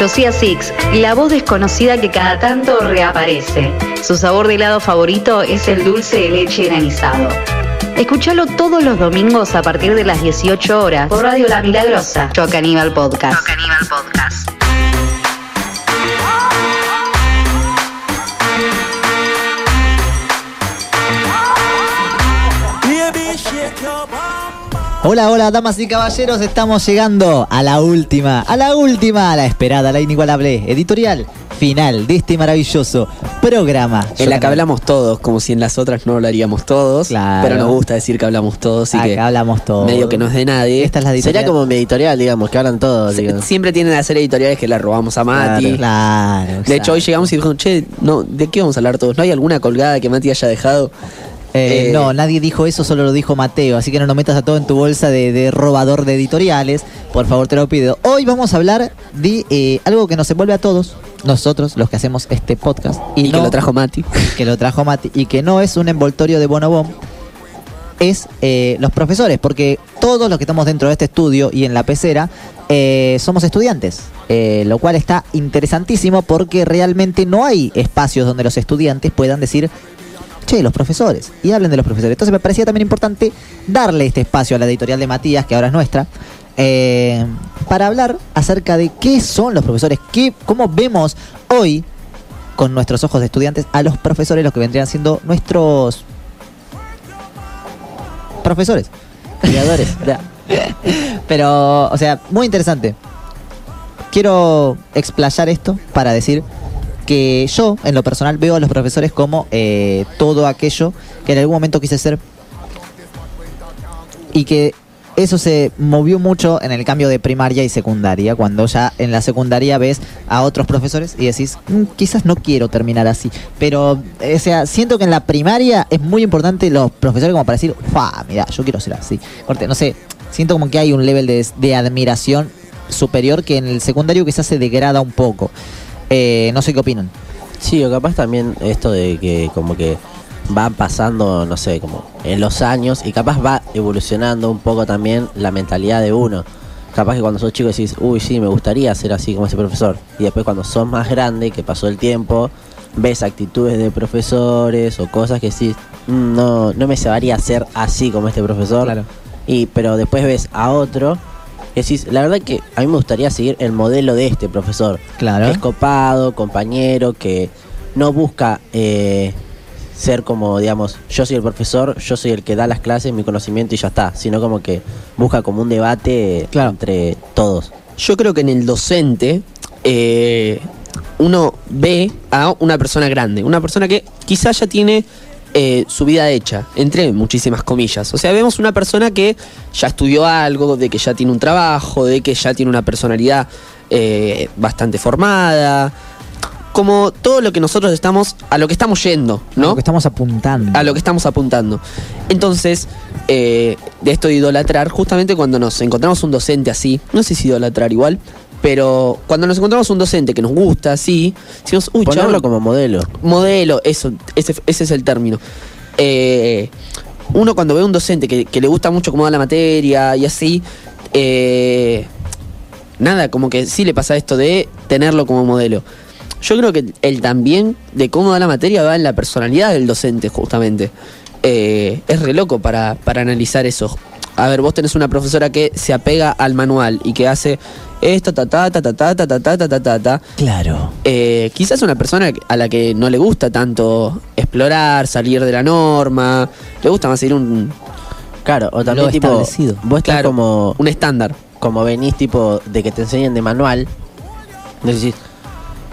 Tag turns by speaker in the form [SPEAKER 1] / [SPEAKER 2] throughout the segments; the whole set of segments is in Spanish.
[SPEAKER 1] Josiah Six, la voz desconocida que cada tanto reaparece. Su sabor de helado favorito es el dulce de leche granizado. Escúchalo todos los domingos a partir de las 18 horas por Radio La Milagrosa, Aníbal Podcast. Aníbal Podcast.
[SPEAKER 2] Hola, hola, damas y caballeros, estamos llegando a la última, a la última, a la esperada, a la inigualable, editorial final de este maravilloso programa.
[SPEAKER 3] En la que hablamos todos, como si en las otras no hablaríamos todos,
[SPEAKER 2] Claro.
[SPEAKER 3] pero nos gusta decir que hablamos todos y
[SPEAKER 2] Acá
[SPEAKER 3] que
[SPEAKER 2] hablamos todos.
[SPEAKER 3] medio que no es de nadie.
[SPEAKER 2] Esta es la editorial.
[SPEAKER 4] Sería como mi editorial, digamos, que hablan todos. Digamos.
[SPEAKER 3] Siempre tienen que hacer editoriales que la robamos a Mati.
[SPEAKER 2] Claro,
[SPEAKER 3] De hecho, hoy llegamos y dijimos, che, no, ¿de qué vamos a hablar todos? ¿No hay alguna colgada que Mati haya dejado?
[SPEAKER 2] Eh,
[SPEAKER 3] Eh,
[SPEAKER 2] no, nadie dijo eso, solo lo dijo Mateo, así que no lo metas a todo en tu bolsa de, de robador de editoriales, por favor te lo pido. Hoy vamos a hablar de eh, algo que nos envuelve a todos, nosotros, los que hacemos este podcast.
[SPEAKER 3] Y,
[SPEAKER 2] no-
[SPEAKER 3] que lo trajo Mati.
[SPEAKER 2] que lo trajo Mati, y que no es un envoltorio de Bonobón, es eh, los profesores, porque todos los que estamos dentro de este estudio y en la pecera eh, somos estudiantes, eh, lo cual está interesantísimo porque realmente no hay espacios donde los estudiantes puedan decir, che, los profesores, y hablen de los profesores. Entonces me parecía también importante darle este espacio a la editorial de Matías, que ahora es nuestra, eh, para hablar acerca de qué son los profesores, qué, cómo vemos hoy con nuestros ojos de estudiantes a los profesores, los que vendrían siendo nuestros profesores, creadores. Pero, o sea, muy interesante. Quiero explayar esto para decir que yo, en lo personal, veo a los profesores como eh, todo aquello que en algún momento quise ser y que eso se movió mucho en el cambio de primaria y secundaria, cuando ya en la secundaria ves a otros profesores y decís, "Mm, quizás no quiero terminar así, pero o sea, siento que en la primaria es muy importante los profesores como para decir, fa, mira, yo quiero ser así. Corte, no sé, siento como que hay un de, de admiración superior que en el secundario quizás se degrada un poco. Eh, no sé qué opinan.
[SPEAKER 4] Sí, o capaz también esto de que como que van pasando, no sé, como en los años y capaz va evolucionando un poco también la mentalidad de uno. Capaz que cuando sos chico decís, uy, sí, me gustaría ser así como ese profesor. Y después cuando sos más grande, que pasó el tiempo, ves actitudes de profesores o cosas que decís, "Mm, no, no me sabería ser así como este profesor.
[SPEAKER 2] Claro.
[SPEAKER 4] Y, pero después ves a otro y decís, la verdad que a mí me gustaría seguir el modelo de este profesor.
[SPEAKER 2] Claro.
[SPEAKER 4] Es copado, compañero, que no busca eh, ser como, digamos, yo soy el profesor, yo soy el que da las clases, mi conocimiento y ya está, sino como que busca como un debate
[SPEAKER 2] Claro.
[SPEAKER 4] entre todos.
[SPEAKER 3] Yo creo que en el docente eh, uno ve a una persona grande, una persona que quizás ya tiene eh, su vida hecha, entre muchísimas comillas. O sea, vemos una persona que ya estudió algo, de que ya tiene un trabajo, de que ya tiene una personalidad eh, bastante formada, como todo lo que nosotros estamos, a lo que estamos yendo,
[SPEAKER 2] A
[SPEAKER 3] ¿no?
[SPEAKER 2] Lo que estamos apuntando.
[SPEAKER 3] a lo que estamos apuntando. Entonces, eh, de esto de idolatrar, justamente cuando nos encontramos un docente así, no sé si idolatrar igual, pero cuando nos encontramos un docente que nos gusta así, decimos, uy,
[SPEAKER 4] Ponerlo
[SPEAKER 3] chabón,
[SPEAKER 4] como modelo.
[SPEAKER 3] modelo, eso, ese, ese es el término. Eh, uno cuando ve un docente que, que le gusta mucho cómo da la materia y así, eh, nada, como que sí le pasa esto de tenerlo como modelo. Yo creo que el también de cómo da la materia va en la personalidad del docente, justamente. Eh, es re loco para, para analizar eso. A ver, vos tenés una profesora que se apega al manual y que hace esto, ta, ta, ta, ta, ta, ta, ta, ta, ta, ta, ta.
[SPEAKER 2] Claro.
[SPEAKER 3] Eh, quizás una persona a la que no le gusta tanto explorar, salir de la norma, le gusta más ir un,
[SPEAKER 4] Claro, o también tipo,
[SPEAKER 2] establecido.
[SPEAKER 4] vos estás
[SPEAKER 3] claro,
[SPEAKER 4] como,
[SPEAKER 3] un estándar.
[SPEAKER 4] como venís tipo de que te enseñen de manual, decís,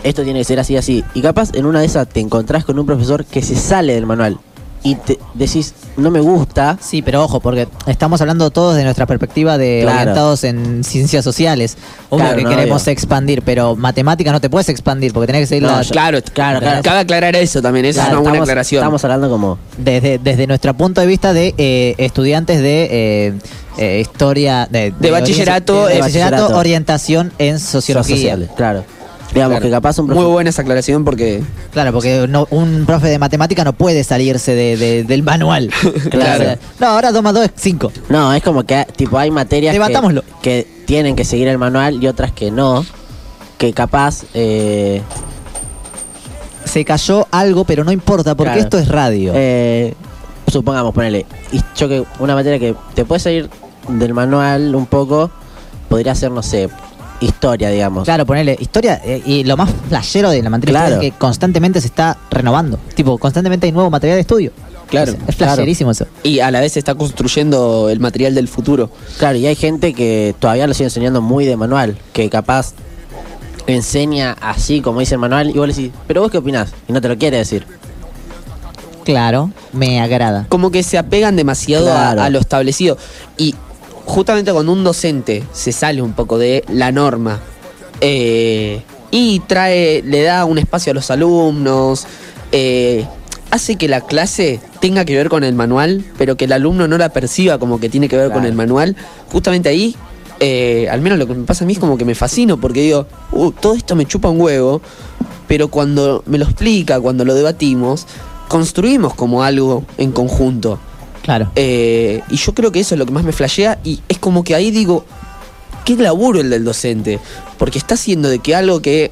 [SPEAKER 4] esto tiene que ser así, así. Y capaz en una de esas te encontrás con un profesor que se sale del manual y te decís, no me gusta,
[SPEAKER 2] Sí, pero ojo, porque estamos hablando todos de nuestra perspectiva de
[SPEAKER 4] Claro.
[SPEAKER 2] orientados en ciencias sociales. Obvio
[SPEAKER 4] Claro,
[SPEAKER 2] que
[SPEAKER 4] no,
[SPEAKER 2] queremos
[SPEAKER 4] obvio.
[SPEAKER 2] expandir, pero matemática no te puedes expandir porque tenés que seguir
[SPEAKER 4] No,
[SPEAKER 2] la-
[SPEAKER 4] yo-
[SPEAKER 3] Claro,
[SPEAKER 4] claro, claro.
[SPEAKER 3] Cabe aclarar eso también, esa
[SPEAKER 4] Claro,
[SPEAKER 3] es una buena
[SPEAKER 4] estamos,
[SPEAKER 3] aclaración.
[SPEAKER 4] estamos hablando como
[SPEAKER 2] desde, desde nuestro punto de vista de eh, estudiantes de eh, eh, historia de,
[SPEAKER 3] De bachillerato,
[SPEAKER 2] de
[SPEAKER 3] eh,
[SPEAKER 2] bachillerato,
[SPEAKER 4] bachillerato.
[SPEAKER 2] orientación en sociología.
[SPEAKER 4] sociales, claro. Digamos
[SPEAKER 3] Claro.
[SPEAKER 4] que capaz un
[SPEAKER 3] Muy buena esa aclaración porque
[SPEAKER 2] Claro, porque no- un profe de matemática no puede salirse de- de- del manual.
[SPEAKER 4] Claro.
[SPEAKER 2] O sea, no, ahora 2 más 2 es 5.
[SPEAKER 4] No, es como que tipo hay materias que, que tienen que seguir el manual y otras que no. que capaz eh,
[SPEAKER 2] Se cayó algo, pero no importa, porque
[SPEAKER 4] Claro.
[SPEAKER 2] esto es radio.
[SPEAKER 4] Eh, supongamos, ponele, y yo que una materia que te puede salir del manual un poco, podría ser, no sé, historia, digamos.
[SPEAKER 2] Claro, ponerle historia eh, y lo más flashero de la materia
[SPEAKER 4] Claro.
[SPEAKER 2] es que constantemente se está renovando. Tipo, constantemente hay nuevo material de estudio.
[SPEAKER 3] Claro,
[SPEAKER 2] Es, es flasherísimo eso.
[SPEAKER 3] Y a la vez se está construyendo el material del futuro.
[SPEAKER 4] Claro, y hay gente que todavía lo sigue enseñando muy de manual, que capaz enseña así como dice el manual, y vos le decís, pero vos qué opinás, y no te lo quiere decir.
[SPEAKER 2] Claro, me agrada.
[SPEAKER 3] Como que se apegan demasiado a- a, lo establecido. Y justamente cuando un docente se sale un poco de la norma eh, y trae, le da un espacio a los alumnos, eh, hace que la clase tenga que ver con el manual, pero que el alumno no la perciba como que tiene que ver con el manual, justamente ahí, eh, al menos lo que me pasa a mí es como que me fascino, porque digo, "Uh, todo esto me chupa un huevo, pero cuando me lo explica, cuando lo debatimos, construimos como algo en conjunto.
[SPEAKER 2] Claro.
[SPEAKER 3] Eh, y yo creo que eso es lo que más me flashea y es como que ahí digo, qué laburo el del docente, porque está haciendo de que algo que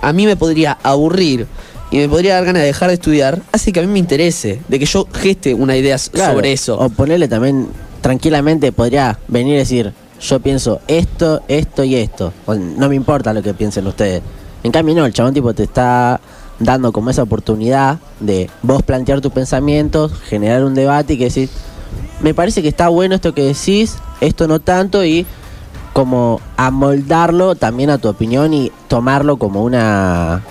[SPEAKER 3] a mí me podría aburrir y me podría dar ganas de dejar de estudiar, hace que a mí me interese, de que yo geste una idea
[SPEAKER 4] Claro,
[SPEAKER 3] sobre eso.
[SPEAKER 4] O ponerle también, tranquilamente podría venir y decir, yo pienso esto, esto y esto. O no me importa lo que piensen ustedes. En cambio no, el chabón tipo te está dando como esa oportunidad de vos plantear tus pensamientos, generar un debate y que decís, me parece que está bueno esto que decís, esto no tanto y como amoldarlo también a tu opinión y tomarlo como una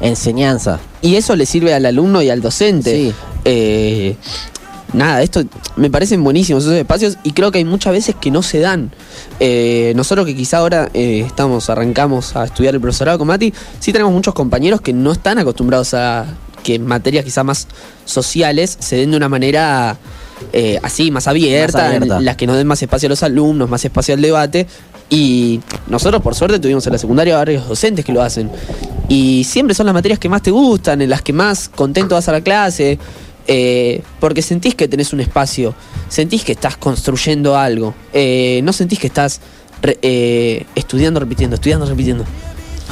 [SPEAKER 4] enseñanza.
[SPEAKER 3] Y eso le sirve al alumno y al docente.
[SPEAKER 4] Sí.
[SPEAKER 3] Eh, nada, esto me parecen buenísimos esos espacios y creo que hay muchas veces que no se dan. Eh, nosotros que quizá ahora eh, estamos, arrancamos a estudiar el profesorado con Mati, sí tenemos muchos compañeros que no están acostumbrados a que materias quizá más sociales se den de una manera eh, así, más abierta,
[SPEAKER 4] Más abierta.
[SPEAKER 3] en las que nos den más espacio a los alumnos, más espacio al debate. Y nosotros, por suerte, tuvimos en la secundaria varios docentes que lo hacen. Y siempre son las materias que más te gustan, en las que más contento vas a la clase, eh, porque sentís que tenés un espacio, sentís que estás construyendo algo, eh, no sentís que estás re- eh, estudiando, repitiendo, estudiando, repitiendo.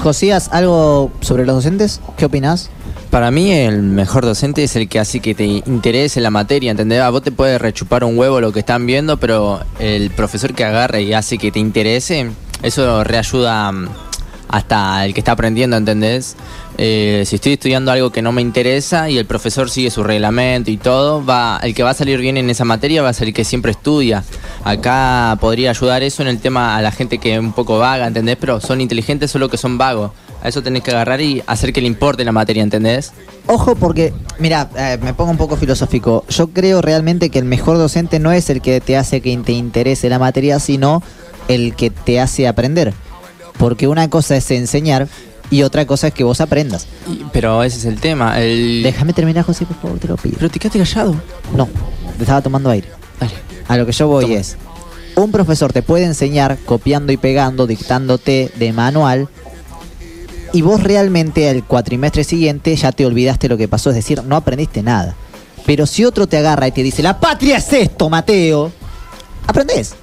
[SPEAKER 2] Josías, ¿algo sobre los docentes? ¿Qué opinás?
[SPEAKER 5] Para mí el mejor docente es el que hace que te interese la materia, ¿entendés? A vos te puede rechupar un huevo lo que están viendo, pero el profesor que agarra y hace que te interese, eso reayuda mm, hasta el que está aprendiendo, ¿entendés? Eh, si estoy estudiando algo que no me interesa y el profesor sigue su reglamento y todo, va, el que va a salir bien en esa materia va a ser el que siempre estudia. Acá podría ayudar eso en el tema a la gente que es un poco vaga, ¿entendés? Pero son inteligentes solo que son vagos. A eso tenés que agarrar y hacer que le importe la materia, ¿entendés?
[SPEAKER 2] Ojo porque, mira, eh, me pongo un poco filosófico. Yo creo realmente que el mejor docente no es el que te hace que te interese la materia, sino el que te hace aprender. Porque una cosa es enseñar y otra cosa es que vos aprendas.
[SPEAKER 5] Pero ese es el tema. El...
[SPEAKER 2] Déjame terminar, José, por favor, te lo pido.
[SPEAKER 5] Pero te quedaste callado.
[SPEAKER 2] No, te estaba tomando aire.
[SPEAKER 5] Dale.
[SPEAKER 2] A lo que yo voy
[SPEAKER 5] Toma.
[SPEAKER 2] es, un profesor te puede enseñar copiando y pegando, dictándote de manual, y vos realmente al cuatrimestre siguiente ya te olvidaste lo que pasó, es decir, no aprendiste nada. Pero si otro te agarra y te dice, la patria es esto, Mateo, aprendés.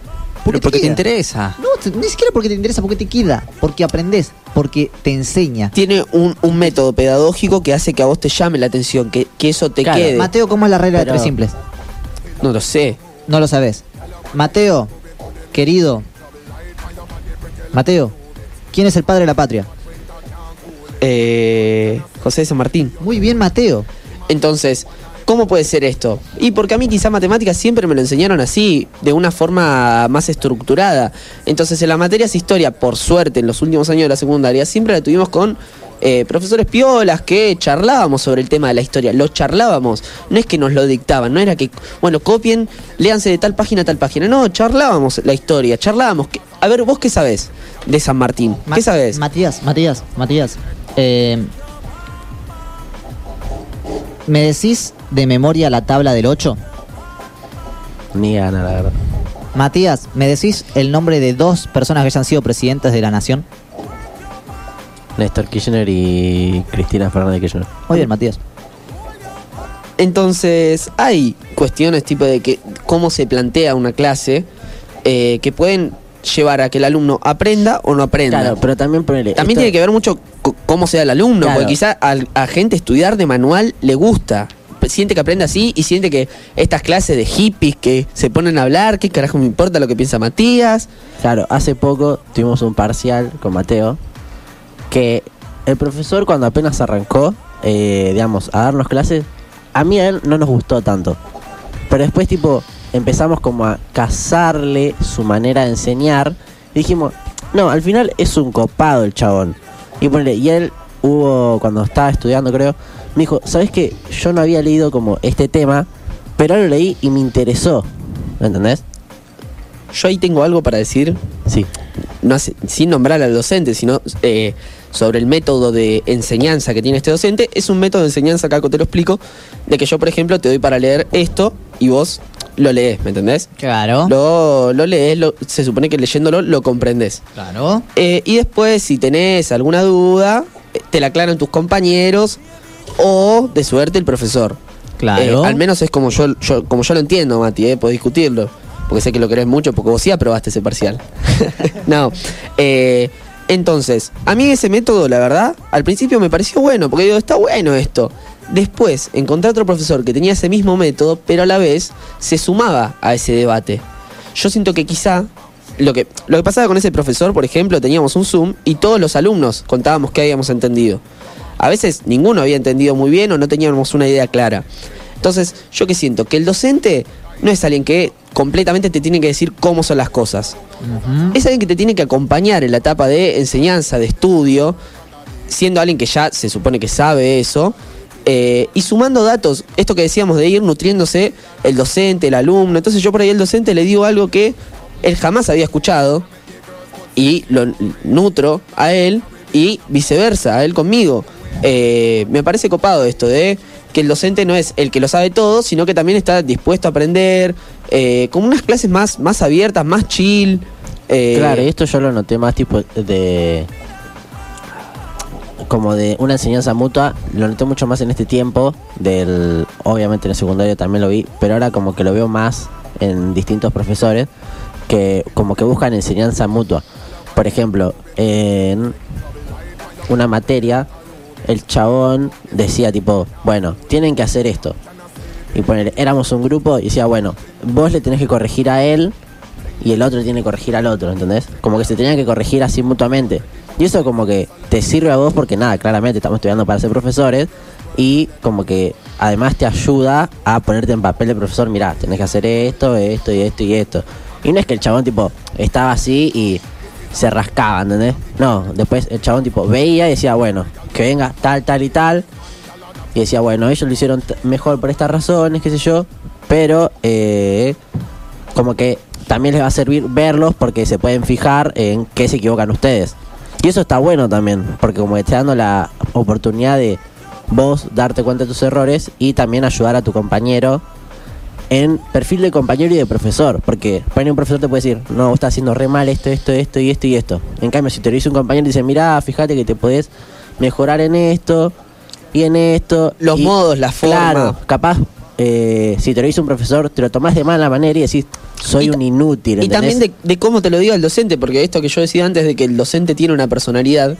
[SPEAKER 5] Pero porque te interesa.
[SPEAKER 2] No, ni siquiera porque te interesa, porque te queda, porque aprendés, porque te enseña.
[SPEAKER 3] Tiene un, un método pedagógico que hace que a vos te llame la atención, que, que eso te
[SPEAKER 4] Claro,
[SPEAKER 3] quede.
[SPEAKER 2] Mateo, ¿cómo es la regla
[SPEAKER 4] Pero-
[SPEAKER 2] de tres simples?
[SPEAKER 3] no lo sé.
[SPEAKER 2] No lo sabes. Mateo, querido. Mateo, ¿quién es el padre de la patria?
[SPEAKER 3] Eh, José de San Martín.
[SPEAKER 2] Muy bien, Mateo.
[SPEAKER 3] Entonces, ¿cómo puede ser esto? Y porque a mí quizá matemáticas siempre me lo enseñaron así, de una forma más estructurada. Entonces, en las materias historia, por suerte, en los últimos años de la secundaria, siempre la tuvimos con eh, profesores piolas que charlábamos sobre el tema de la historia. Lo charlábamos. No es que nos lo dictaban, no era que, bueno, copien, léanse de tal página a tal página. No, charlábamos la historia, charlábamos. que- A ver, vos qué sabés de San Martín.
[SPEAKER 2] Ma-
[SPEAKER 3] ¿Qué sabés?
[SPEAKER 2] Matías, Matías, Matías. eh, ¿Me decís de memoria la tabla del 8?
[SPEAKER 4] Ni gana, la verdad.
[SPEAKER 2] Matías, ¿me decís el nombre de dos personas que hayan sido presidentes de la nación?
[SPEAKER 4] Néstor Kirchner y Cristina Fernández Kirchner.
[SPEAKER 2] Muy bien, Matías.
[SPEAKER 3] Entonces, hay cuestiones tipo de que cómo se plantea una clase eh, que pueden llevar a que el alumno aprenda o no aprenda.
[SPEAKER 4] Claro, pero también ponele.
[SPEAKER 3] También
[SPEAKER 4] esto-
[SPEAKER 3] tiene que ver mucho cómo sea el alumno,
[SPEAKER 4] Claro.
[SPEAKER 3] porque quizá a, gente estudiar de manual le gusta. Siente que aprende así y siente que estas clases de hippies que se ponen a hablar, ¿qué carajo me importa lo que piensa Matías?
[SPEAKER 4] Claro, hace poco tuvimos un parcial con Mateo que el profesor cuando apenas arrancó, eh, digamos, a darnos clases, a mí a él no nos gustó tanto. Pero después tipo empezamos como a cazarle su manera de enseñar y dijimos, no, al final es un copado el chabón. Y ponele, y él hubo, cuando estaba estudiando creo, me dijo, ¿sabes qué? Yo no había leído como este tema, pero lo leí y me interesó. ¿Me entendés?
[SPEAKER 3] Yo ahí tengo algo para decir,
[SPEAKER 4] Sí.
[SPEAKER 3] no hace- sin nombrar al docente, sino eh, sobre el método de enseñanza que tiene este docente. Es un método de enseñanza, Caco, te lo explico, de que yo, por ejemplo, te doy para leer esto y vos lo lees, ¿me entendés?
[SPEAKER 2] Claro.
[SPEAKER 3] Lo, lo lees, lo- se supone que leyéndolo lo comprendés.
[SPEAKER 2] Claro.
[SPEAKER 3] Eh, y después, si tenés alguna duda, eh, te la aclaran tus compañeros o de suerte el profesor.
[SPEAKER 2] Claro.
[SPEAKER 3] Eh, al menos es como yo, yo- como yo lo entiendo, Mati, eh, puedo discutirlo. Porque sé que lo querés mucho, porque vos sí aprobaste ese parcial. no. eh, entonces, a mí ese método, la verdad, al principio me pareció bueno, porque digo, está bueno esto. Después encontré otro profesor que tenía ese mismo método, pero a la vez se sumaba a ese debate. Yo siento que quizá lo que, lo que pasaba con ese profesor, por ejemplo, teníamos un Zoom y todos los alumnos contábamos que habíamos entendido. A veces ninguno había entendido muy bien o no teníamos una idea clara. Entonces, yo que siento que el docente no es alguien que completamente te tiene que decir cómo son las cosas. Es alguien que te tiene que acompañar en la etapa de enseñanza, de estudio, siendo alguien que ya se supone que sabe eso, eh, y sumando datos, esto que decíamos de ir nutriéndose el docente, el alumno, entonces yo por ahí al docente le digo algo que él jamás había escuchado y lo nutro a él y viceversa, a él conmigo. Eh, me parece copado esto de que el docente no es el que lo sabe todo, sino que también está dispuesto a aprender, eh, con unas clases más, más abiertas, más chill. eh,
[SPEAKER 4] Claro, esto yo lo noté más tipo de. Como de una enseñanza mutua, lo noté mucho más en este tiempo, del obviamente en el secundario también lo vi, pero ahora como que lo veo más en distintos profesores que como que buscan enseñanza mutua. Por ejemplo, en una materia, el chabón decía tipo, bueno, tienen que hacer esto. Y poner, éramos un grupo y decía, bueno, vos le tenés que corregir a él y el otro tiene que corregir al otro, ¿entendés? Como que se tenían que corregir así mutuamente. Y eso como que te sirve a vos porque nada, claramente estamos estudiando para ser profesores y como que además te ayuda a ponerte en papel de profesor, mirá, tenés que hacer esto, esto y esto y esto. Y no es que el chabón tipo estaba así y se rascaba, ¿entendés? No, después el chabón tipo veía y decía, bueno, que venga tal, tal y tal. Y decía, bueno, ellos lo hicieron mejor por estas razones, qué sé yo. Pero eh, como que también les va a servir verlos porque se pueden fijar en qué se equivocan ustedes. Y eso está bueno también, porque como que te está dando la oportunidad de vos darte cuenta de tus errores y también ayudar a tu compañero en perfil de compañero y de profesor. Porque para un profesor te puede decir, no, vos estás haciendo re mal esto, esto, esto y esto y esto. En cambio, si te lo dice un compañero y dice, mirá, fíjate que te podés mejorar en esto y en esto.
[SPEAKER 3] Los
[SPEAKER 4] y-
[SPEAKER 3] modos, la forma.
[SPEAKER 4] Claro, capaz, eh, si te lo dice un profesor, te lo tomás de mala manera y decís, soy
[SPEAKER 3] Y
[SPEAKER 4] un inútil.
[SPEAKER 3] Y también de, de cómo te lo diga el docente, porque esto que yo decía antes de que el docente tiene una personalidad,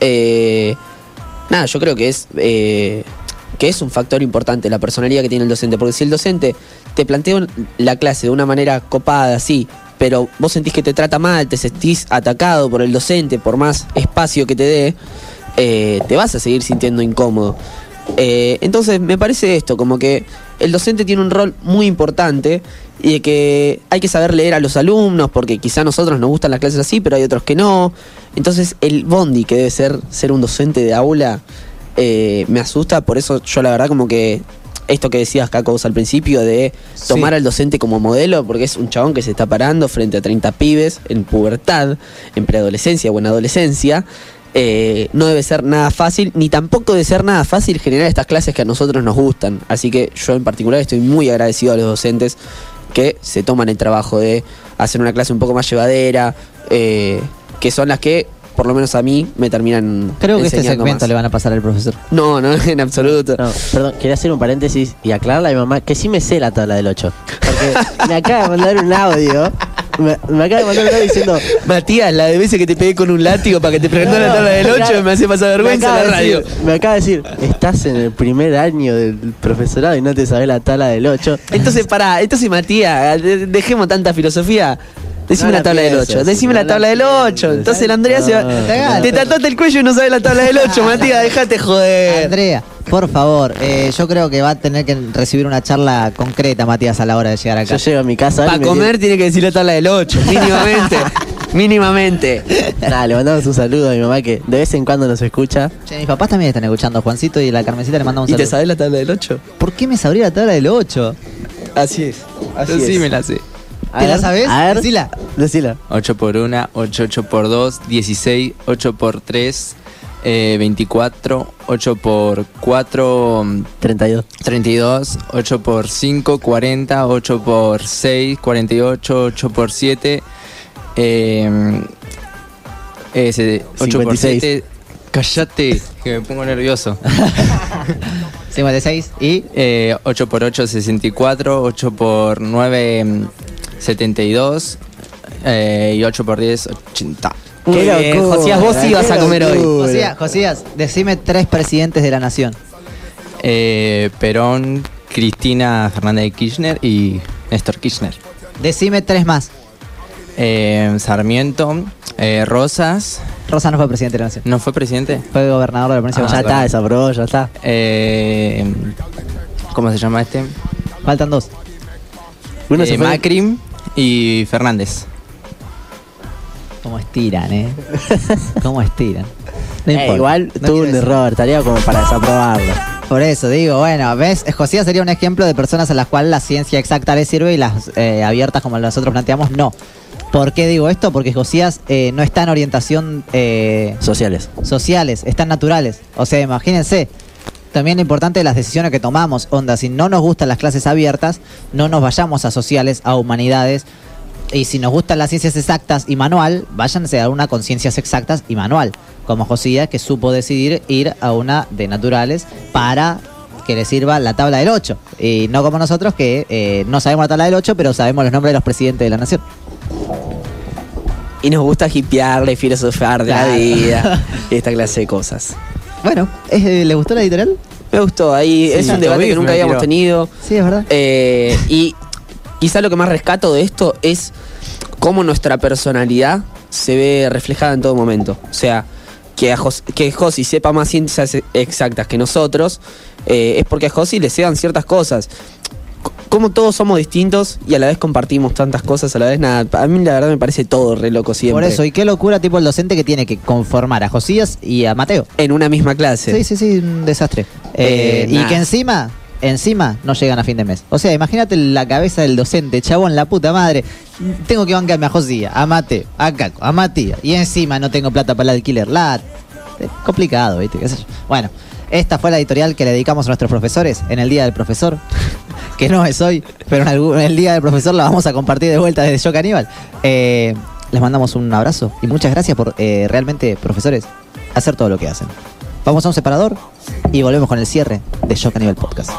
[SPEAKER 3] eh, nada, yo creo que es eh, que es un factor importante la personalidad que tiene el docente, porque si el docente te plantea la clase de una manera copada, sí, pero vos sentís que te trata mal, te sentís atacado por el docente, por más espacio que te dé, eh, te vas a seguir sintiendo incómodo. Eh, entonces me parece esto, como que el docente tiene un rol muy importante y de que hay que saber leer a los alumnos, porque quizá a nosotros nos gustan las clases así, pero hay otros que no. Entonces el bondi que debe ser ser un docente de aula eh, me asusta, por eso yo la verdad como que esto que decías Caco vos al principio de tomar al docente como modelo, porque es un chabón que se está parando frente a 30 pibes en pubertad, en preadolescencia o en adolescencia. Eh, no debe ser nada fácil, ni tampoco debe ser nada fácil generar estas clases que a nosotros nos gustan. Así que yo en particular estoy muy agradecido a los docentes que se toman el trabajo de hacer una clase un poco más llevadera, eh, que son las que, por lo menos a mí, me terminan.
[SPEAKER 2] Creo que este segmento
[SPEAKER 3] más.
[SPEAKER 2] le van a pasar al profesor.
[SPEAKER 3] No, no, en absoluto.
[SPEAKER 4] No, perdón, quería hacer un paréntesis y aclararle a mi mamá que sí me sé la tabla del 8. Porque me acaba de mandar un audio me, me acaba de mandar un diciendo.
[SPEAKER 3] Matías, la de veces que te pegué con un látigo para que te preguntara la tabla del 8 me hace pasar vergüenza la radio.
[SPEAKER 4] decir- me acaba de decir, estás en el primer año del profesorado y no te sabes la tabla del 8.
[SPEAKER 3] Entonces, pará, entonces Matías, de- dejemos tanta filosofía. Decime
[SPEAKER 4] No
[SPEAKER 3] la
[SPEAKER 4] la
[SPEAKER 3] tabla del
[SPEAKER 4] pienses,
[SPEAKER 3] 8, decime
[SPEAKER 4] no
[SPEAKER 3] la
[SPEAKER 4] la
[SPEAKER 3] tabla del 8.
[SPEAKER 4] pienses.
[SPEAKER 3] Entonces el Andrea se va.
[SPEAKER 4] No,
[SPEAKER 3] Te tatuaste el cuello y no sabes la tabla del 8, Matías, dejate joder.
[SPEAKER 2] Andrea, por favor, eh, yo creo que va a tener que recibir una charla concreta, Matías, a la hora de llegar acá.
[SPEAKER 4] Yo llego a mi casa.
[SPEAKER 3] Para
[SPEAKER 4] y me
[SPEAKER 3] comer tiene que decir la tabla del 8, mínimamente. mínimamente.
[SPEAKER 4] Nada, le mandamos un saludo a mi mamá que de vez en cuando nos escucha.
[SPEAKER 2] Che, mis papás también están escuchando, Juancito y la Carmencita le mandamos
[SPEAKER 3] ¿Y
[SPEAKER 2] un
[SPEAKER 3] te
[SPEAKER 2] saludo.
[SPEAKER 3] sabes la tabla del 8?
[SPEAKER 2] ¿Por qué me sabría la tabla del 8?
[SPEAKER 3] Así es. Así
[SPEAKER 5] Yo sí
[SPEAKER 3] es.
[SPEAKER 5] me la sé.
[SPEAKER 4] A
[SPEAKER 2] ¿Te la
[SPEAKER 4] ver,
[SPEAKER 2] sabés?
[SPEAKER 4] A ver,
[SPEAKER 2] Decila.
[SPEAKER 4] Decila.
[SPEAKER 5] 8 por 1, 8, 8 por 2, 16, 8 por 3, eh, 24, 8 por 4,
[SPEAKER 4] 32.
[SPEAKER 5] 32, 8 por 5, 40, 8 por 6, 48, 8 por 7, eh, ese, 8 por
[SPEAKER 4] 56.
[SPEAKER 5] 7, cállate, que me pongo nervioso.
[SPEAKER 2] 56 y
[SPEAKER 5] Eh, 8 por 8, 64, 8 por 9, mm, 72, eh, y 8 por 10, 80.
[SPEAKER 3] Muy bien, Josías, vos sí vas a comer hoy.
[SPEAKER 2] Josías, Josías, decime tres presidentes de la nación.
[SPEAKER 5] Eh, Perón, Cristina Fernández de Kirchner y Néstor Kirchner.
[SPEAKER 2] Decime tres más.
[SPEAKER 5] Eh, Sarmiento, eh, Rosas,
[SPEAKER 2] Rosa no fue presidente de la nación.
[SPEAKER 5] ¿no fue presidente?
[SPEAKER 2] Fue gobernador de la provincia de
[SPEAKER 5] Ah,
[SPEAKER 4] ya está, desaprobó, ya está.
[SPEAKER 5] Eh, ¿Cómo se llama este?
[SPEAKER 2] Faltan dos.
[SPEAKER 4] Uno
[SPEAKER 5] Eh,
[SPEAKER 4] se fue.
[SPEAKER 5] Macri y Fernández.
[SPEAKER 2] ¿Cómo estiran, eh? ¿Cómo estiran? No
[SPEAKER 4] Eh,
[SPEAKER 2] importa.
[SPEAKER 4] igual
[SPEAKER 2] No
[SPEAKER 4] tuvo un
[SPEAKER 2] decir.
[SPEAKER 4] error, estaría como para desaprobarlo.
[SPEAKER 2] Por eso digo, bueno, ¿ves? Josías sería un ejemplo de personas a las cuales la ciencia exacta les sirve y las eh, abiertas como nosotros planteamos, no. ¿Por qué digo esto? Porque Josías eh, no está en orientación eh,
[SPEAKER 4] Sociales.
[SPEAKER 2] sociales, están naturales. O sea, imagínense, también lo importante de las decisiones que tomamos. Onda, si no nos gustan las clases abiertas, no nos vayamos a sociales, a humanidades. Y si nos gustan las ciencias exactas y manual, váyanse a una con ciencias exactas y manual. Como Josías, que supo decidir ir a una de naturales para que le sirva la tabla del 8. Y no como nosotros, que eh, no sabemos la tabla del 8, pero sabemos los nombres de los presidentes de la nación.
[SPEAKER 3] Y nos gusta hipearle, filosofar de
[SPEAKER 2] Claro.
[SPEAKER 3] la vida y esta clase de cosas.
[SPEAKER 2] Bueno, eh, ¿le gustó la editorial?
[SPEAKER 3] Me gustó, ahí es un debate que nunca habíamos tenido.
[SPEAKER 2] Sí, es verdad.
[SPEAKER 3] Eh, y quizá lo que más rescato de esto es cómo nuestra personalidad se ve reflejada en todo momento. O sea, que, a Jos- que Josi sepa más ciencias exactas que nosotros, eh, es porque a Josi le sean ciertas cosas. C- Como todos somos distintos y a la vez compartimos tantas cosas, a la vez nada. A mí la verdad me parece todo re loco siempre.
[SPEAKER 2] Por eso, y qué locura tipo el docente que tiene que conformar a Josías y a Mateo.
[SPEAKER 3] En una misma clase.
[SPEAKER 2] Sí, sí, sí, un desastre. Eh,
[SPEAKER 3] Eh,
[SPEAKER 2] y que encima, encima no llegan a fin de mes. O sea, imagínate la cabeza del docente, chabón, la puta madre. Tengo que bancarme a Josías, a Mateo, a Caco, a Matías. Y encima no tengo plata para el alquiler. La... es complicado, ¿viste? Bueno, esta fue la editorial que le dedicamos a nuestros profesores en el Día del Profesor. Que no es hoy, pero en, algún- en el Día del Profesor la vamos a compartir de vuelta desde Yo Caníbal. Eh, les mandamos un abrazo y muchas gracias por eh, realmente, profesores, hacer todo lo que hacen. Vamos a un separador y volvemos con el cierre de Yo Caníbal Podcast.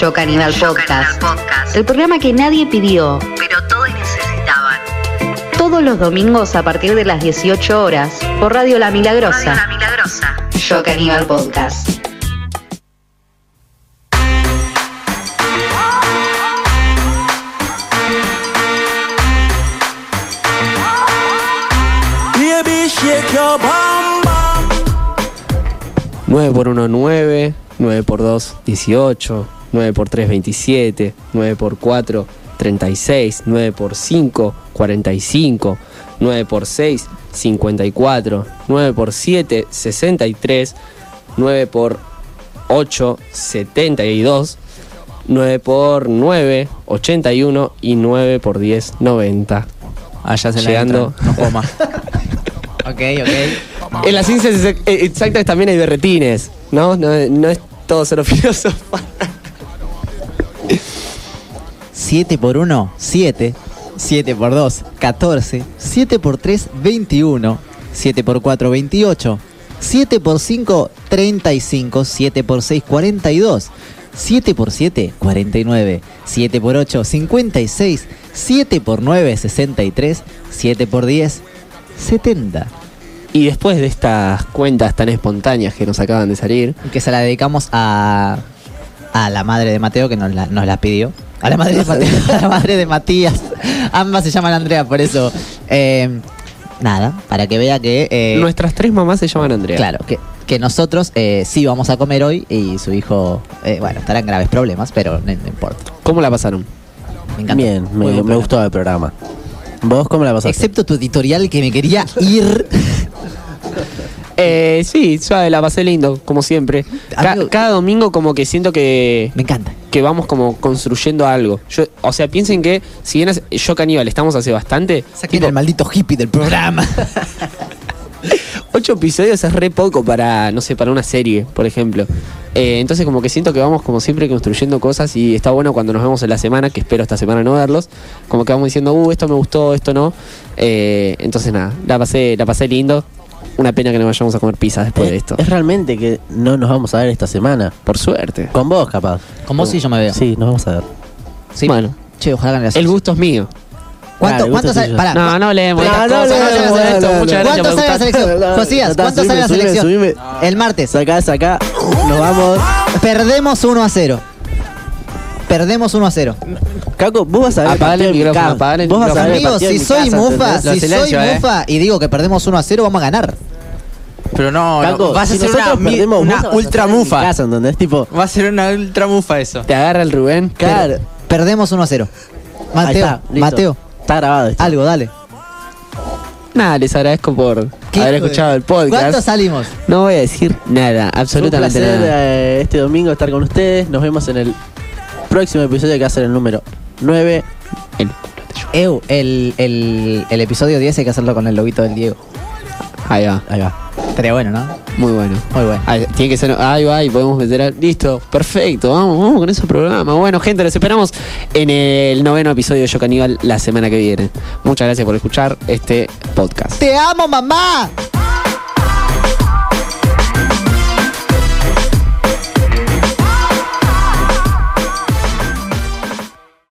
[SPEAKER 1] Yo Caníbal Podcast. El programa que nadie pidió, pero todos necesitaban. Todos los domingos a partir de las 18 horas por Radio La Milagrosa. La Milagrosa. Yo Caníbal Podcast.
[SPEAKER 6] Shake your bum bum.
[SPEAKER 3] 9 por 1, 9. 9 por 2, 18. 9 por 3, 27. 9 por 4, 36. 9 por 5, 45. 9 por 6, 54. 9 por 7, 63. 9 por 8, 72. 9 por 9, 81. Y 9 por 10, 90.
[SPEAKER 5] Allá se
[SPEAKER 3] Llegando.
[SPEAKER 5] la entran, no juego más.
[SPEAKER 2] Ok, ok.
[SPEAKER 3] En las ciencias ex- exactas también hay berretines, ¿no? No, no es todo solo filósofo.
[SPEAKER 2] 7 por 1, 7. 7 por 2, 14. 7 por 3, 21. 7 por 4, 28. 7 por 5, 35. 7 por 6, 42. 7 por 7, 49. 7 por 8, 56. 7 por 9, 63. 7 por 10, 70.
[SPEAKER 3] Y después de estas cuentas tan espontáneas que nos acaban de salir,
[SPEAKER 2] Y que se la dedicamos a, a la madre de Mateo que nos la, nos la pidió. A la madre de Mateo, a la madre de Matías. Ambas se llaman Andrea, por eso. eh, nada, para que vea que. eh,
[SPEAKER 3] nuestras tres mamás se llaman Andrea.
[SPEAKER 2] Claro, que, que nosotros eh, sí vamos a comer hoy y su hijo, eh, bueno, estará en graves problemas, pero no, no importa.
[SPEAKER 3] ¿Cómo la pasaron?
[SPEAKER 2] Me encanta.
[SPEAKER 4] Bien, me, me gustó el programa. ¿Vos cómo la pasaste?
[SPEAKER 2] Excepto tu editorial que me quería ir.
[SPEAKER 3] Eh, sí, suave, la pasé lindo, como siempre. Ca-
[SPEAKER 2] Amigo,
[SPEAKER 3] cada domingo como que siento que,
[SPEAKER 2] Me encanta.
[SPEAKER 3] que vamos como construyendo algo. Yo, o sea, piensen que si bien yo Caníbal estamos hace bastante,
[SPEAKER 2] Saquen
[SPEAKER 3] tipo,
[SPEAKER 2] el maldito hippie del programa.
[SPEAKER 3] ocho episodios es re poco para, no sé, para una serie, por ejemplo. Eh, entonces como que siento que vamos como siempre construyendo cosas y está bueno cuando nos vemos en la semana, que espero esta semana no verlos, como que vamos diciendo, uh, esto me gustó, esto no. Eh, entonces nada, la pasé, la pasé lindo. Una pena que no vayamos a comer pizza después de
[SPEAKER 4] Es-
[SPEAKER 3] esto.
[SPEAKER 4] Es realmente que no nos vamos a ver esta semana.
[SPEAKER 3] Por suerte.
[SPEAKER 4] Con vos, capaz.
[SPEAKER 2] Con vos sí yo me veo.
[SPEAKER 4] Sí, nos vamos a ver.
[SPEAKER 2] Sí.
[SPEAKER 3] Bueno.
[SPEAKER 2] Che, ojalá ganen las
[SPEAKER 3] El gusto es mío.
[SPEAKER 2] ¿Cuánto,
[SPEAKER 4] Claro,
[SPEAKER 2] cuánto sale? Pará,
[SPEAKER 3] No, no leemos
[SPEAKER 4] No, no leemos,
[SPEAKER 2] ¿Cuánto sale la selección? Josías, ¿cuánto sale la selección? El martes.
[SPEAKER 4] Sacá, sacá. Nos vamos.
[SPEAKER 2] Perdemos 1 a 0. Perdemos 1 a 0.
[SPEAKER 4] Caco, vos vas a ver.
[SPEAKER 3] Apagale el micrófono, apagale el
[SPEAKER 4] Vos vas a ver.
[SPEAKER 2] Amigos, si soy mufa, si soy
[SPEAKER 5] eh.
[SPEAKER 2] mufa y digo que perdemos 1 a 0, vamos a ganar.
[SPEAKER 5] Pero no, no,
[SPEAKER 4] Caco,
[SPEAKER 5] vas a
[SPEAKER 4] si
[SPEAKER 5] ser una,
[SPEAKER 4] perdemos,
[SPEAKER 5] una
[SPEAKER 4] vas
[SPEAKER 5] ultra mufa.
[SPEAKER 4] casa, ¿entendés? Tipo,
[SPEAKER 5] Va a ser una ultra mufa eso.
[SPEAKER 3] Te agarra el Rubén.
[SPEAKER 4] claro.
[SPEAKER 2] Perdemos 1 a 0.
[SPEAKER 4] Ahí
[SPEAKER 2] Mateo,
[SPEAKER 4] está.
[SPEAKER 2] Mateo,
[SPEAKER 4] Está grabado esto.
[SPEAKER 2] algo, dale.
[SPEAKER 3] Nada, les agradezco por
[SPEAKER 2] ¿Qué
[SPEAKER 3] haber escuchado el podcast.
[SPEAKER 2] ¿Cuánto salimos?
[SPEAKER 3] No voy a decir nada,
[SPEAKER 4] Fue un
[SPEAKER 3] absolutamente
[SPEAKER 4] placer
[SPEAKER 3] nada.
[SPEAKER 4] eh, este domingo estar con ustedes. Nos vemos en el próximo episodio que va a ser el número 9.
[SPEAKER 3] El-
[SPEAKER 2] Eu, el, el, el episodio 10 hay que hacerlo con el lobito del Diego.
[SPEAKER 3] Ahí va,
[SPEAKER 4] Ahí va.
[SPEAKER 2] Estaría bueno, ¿no?
[SPEAKER 3] muy bueno.
[SPEAKER 2] Muy bueno.
[SPEAKER 3] Ahí, tiene que ser, ahí va, y podemos meter. a- Listo, perfecto, vamos, vamos con ese programa. Bueno, gente, los esperamos en el noveno episodio de Yo Caníbal la semana que viene. Muchas gracias por escuchar este podcast.
[SPEAKER 2] ¡Te amo, mamá!